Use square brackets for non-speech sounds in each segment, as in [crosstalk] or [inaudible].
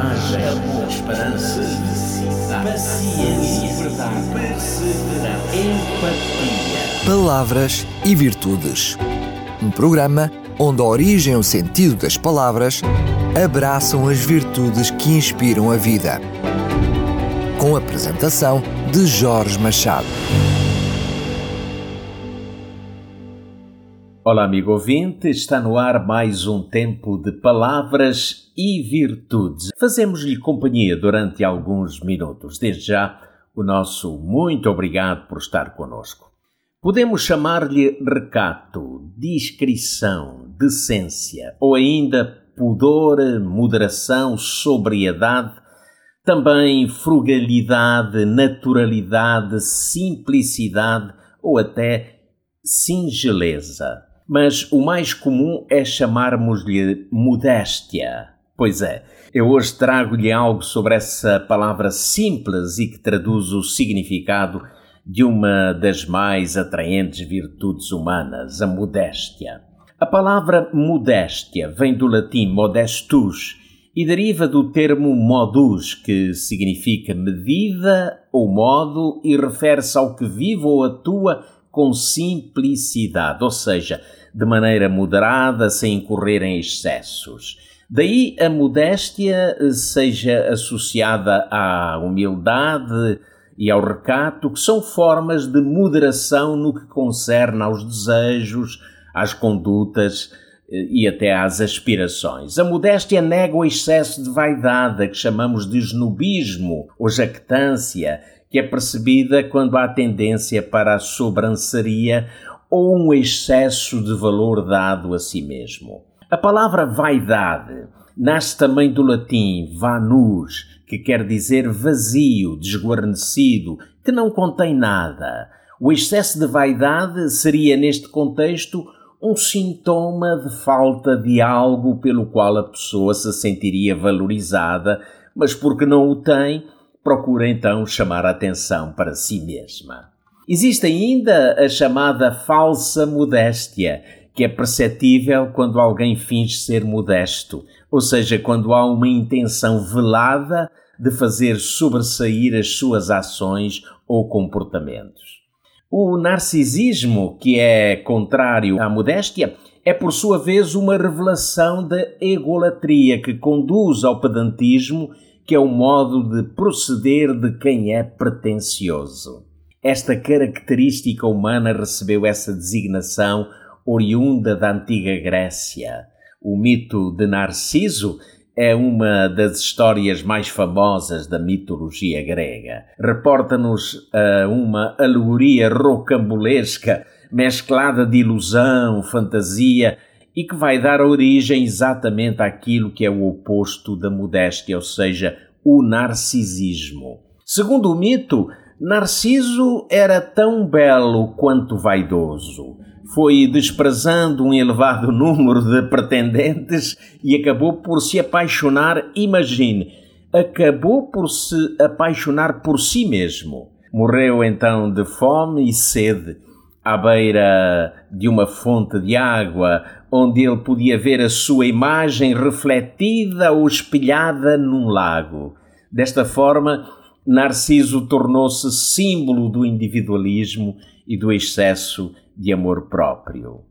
coragem, amor, esperança, felicidade, paciência, verdade, perseverança, empatia. Palavras e Virtudes. Um programa onde a origem e o sentido das palavras abraçam as virtudes que inspiram a vida. Com a apresentação de Jorge Machado. Olá, amigo ouvinte, está no ar mais um tempo de palavras e virtudes. Fazemos-lhe companhia durante alguns minutos. Desde já, o nosso muito obrigado por estar conosco. Podemos chamar-lhe recato, discrição, decência ou ainda pudor, moderação, sobriedade, também frugalidade, naturalidade, simplicidade ou até singeleza mas o mais comum é chamarmos-lhe modéstia. Pois é, eu hoje trago-lhe algo sobre essa palavra simples e que traduz o significado de uma das mais atraentes virtudes humanas, a modéstia. A palavra modéstia vem do latim modestus e deriva do termo modus, que significa medida ou modo e refere-se ao que vive ou atua com simplicidade, ou seja, de maneira moderada, sem incorrer em excessos. Daí a modéstia seja associada à humildade e ao recato, que são formas de moderação no que concerne aos desejos, às condutas eh, e até às aspirações. A modéstia nega o excesso de vaidade, que chamamos de snobismo ou jactância, que é percebida quando há tendência para a sobranceria ou um excesso de valor dado a si mesmo. A palavra vaidade nasce também do latim vanus, que quer dizer vazio, desguarnecido, que não contém nada. O excesso de vaidade seria, neste contexto, um sintoma de falta de algo pelo qual a pessoa se sentiria valorizada, mas porque não o tem, procura então chamar a atenção para si mesma. Existe ainda a chamada falsa modéstia, que é perceptível quando alguém finge ser modesto, ou seja, quando há uma intenção velada de fazer sobressair as suas ações ou comportamentos. O narcisismo, que é contrário à modéstia, é por sua vez uma revelação da egolatria que conduz ao pedantismo, que é o modo de proceder de quem é pretensioso. Esta característica humana recebeu essa designação oriunda da antiga Grécia. O mito de Narciso é uma das histórias mais famosas da mitologia grega. Reporta-nos uh, uma alegoria rocambolesca, mesclada de ilusão, fantasia e que vai dar origem exatamente àquilo que é o oposto da modéstia, ou seja, o narcisismo. Segundo o mito, Narciso era tão belo quanto vaidoso. Foi desprezando um elevado [laughs] número de pretendentes e acabou por se apaixonar, imagine, acabou por se apaixonar por si mesmo. Morreu então de fome e sede, à beira de uma fonte de água, onde ele podia ver a sua imagem refletida ou espelhada num lago. Desta forma, Narciso tornou-se símbolo do individualismo e do excesso de amor próprio.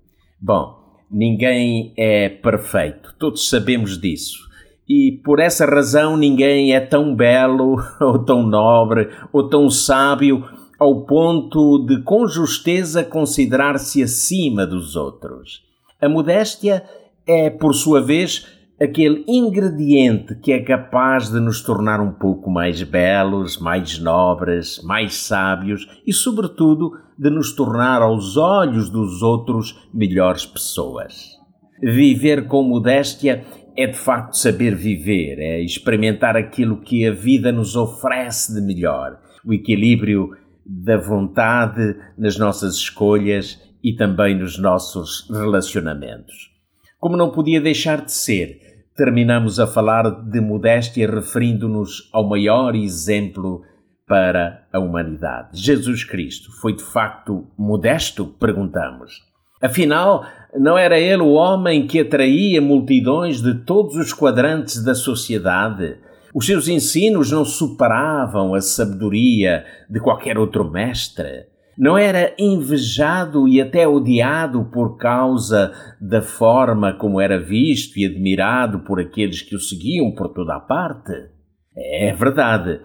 Bom, ninguém é perfeito, todos sabemos disso. E por essa razão ninguém é tão belo, [laughs] ou tão nobre, ou tão sábio ao ponto de com justeza considerar-se acima dos outros. A modéstia é, por sua vez, aquele ingrediente que é capaz de nos tornar um pouco mais belos, mais nobres, mais sábios e, sobretudo, de nos tornar aos olhos dos outros melhores pessoas. Viver com modéstia é de facto saber viver, é experimentar aquilo que a vida nos oferece de melhor, o equilíbrio da vontade nas nossas escolhas e também nos nossos relacionamentos. Como não podia deixar de ser, terminamos a falar de modéstia referindo-nos ao maior exemplo para a humanidade. Jesus Cristo foi de facto modesto? Perguntamos. Afinal, não era ele o homem que atraía multidões de todos os quadrantes da sociedade? Os seus ensinos não superavam a sabedoria de qualquer outro mestre. Não era invejado e até odiado por causa da forma como era visto e admirado por aqueles que o seguiam por toda a parte. É verdade.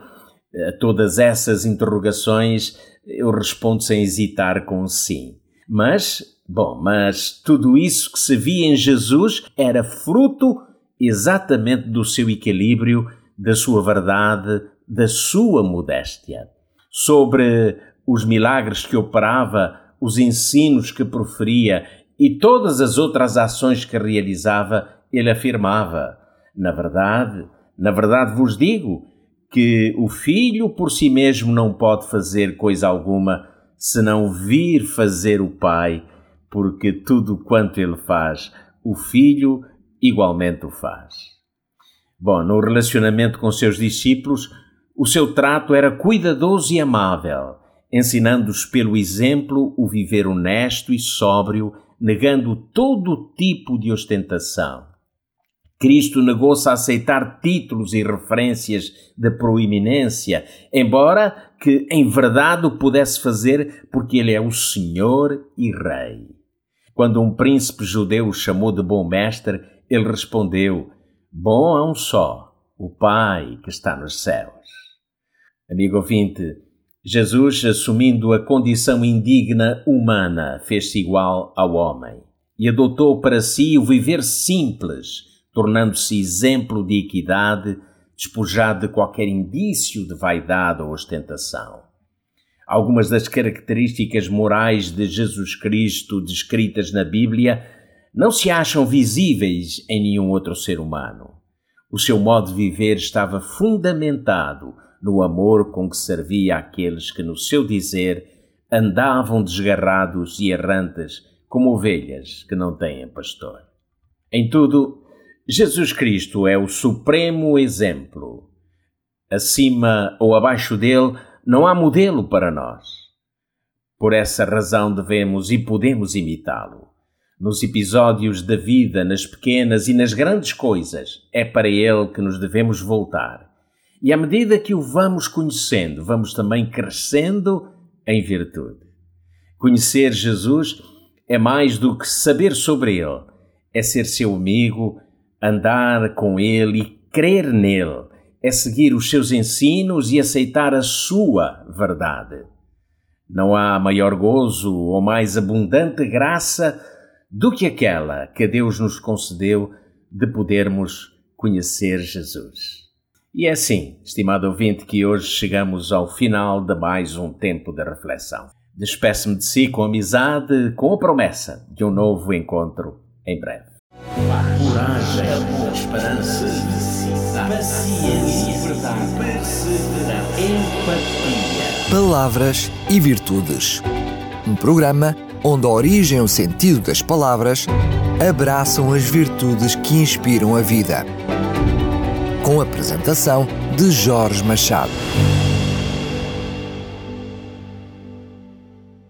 A todas essas interrogações eu respondo sem hesitar com sim. Mas, bom, mas tudo isso que se via em Jesus era fruto exatamente do seu equilíbrio, da sua verdade, da sua modéstia. Sobre os milagres que operava, os ensinos que proferia e todas as outras ações que realizava, ele afirmava: Na verdade, na verdade vos digo que o filho por si mesmo não pode fazer coisa alguma senão vir fazer o pai, porque tudo quanto ele faz, o filho igualmente o faz. Bom, no relacionamento com seus discípulos, o seu trato era cuidadoso e amável, ensinando-os pelo exemplo o viver honesto e sóbrio, negando todo tipo de ostentação. Cristo negou-se a aceitar títulos e referências de proeminência, embora que em verdade o pudesse fazer porque ele é o Senhor e Rei. Quando um príncipe judeu o chamou de bom mestre, ele respondeu: Bom é um só, o Pai que está nos céus. Amigo ouvinte, Jesus, assumindo a condição indigna humana, fez-se igual ao homem e adotou para si o viver simples tornando-se exemplo de equidade, despojado de qualquer indício de vaidade ou ostentação. Algumas das características morais de Jesus Cristo descritas na Bíblia não se acham visíveis em nenhum outro ser humano. O seu modo de viver estava fundamentado no amor com que servia aqueles que, no seu dizer, andavam desgarrados e errantes como ovelhas que não têm pastor. Em tudo, Jesus Cristo é o supremo exemplo. Acima ou abaixo dele não há modelo para nós. Por essa razão devemos e podemos imitá-lo. Nos episódios da vida, nas pequenas e nas grandes coisas, é para ele que nos devemos voltar. E à medida que o vamos conhecendo, vamos também crescendo em virtude. Conhecer Jesus é mais do que saber sobre ele, é ser seu amigo, andar com Ele e crer nele, é seguir os seus ensinos e aceitar a sua verdade. Não há maior gozo ou mais abundante graça do que aquela que Deus nos concedeu de podermos conhecer Jesus. E é assim, estimado ouvinte, que hoje chegamos ao final de mais um tempo de reflexão. Despeço-me de si com amizade, com a promessa de um novo encontro em breve coragem, esperança, paciência, verdade, perseverança, empatia. Palavras e virtudes. Um programa onde a origem e o sentido das palavras abraçam as virtudes que inspiram a vida. Com a apresentação de Jorge Machado.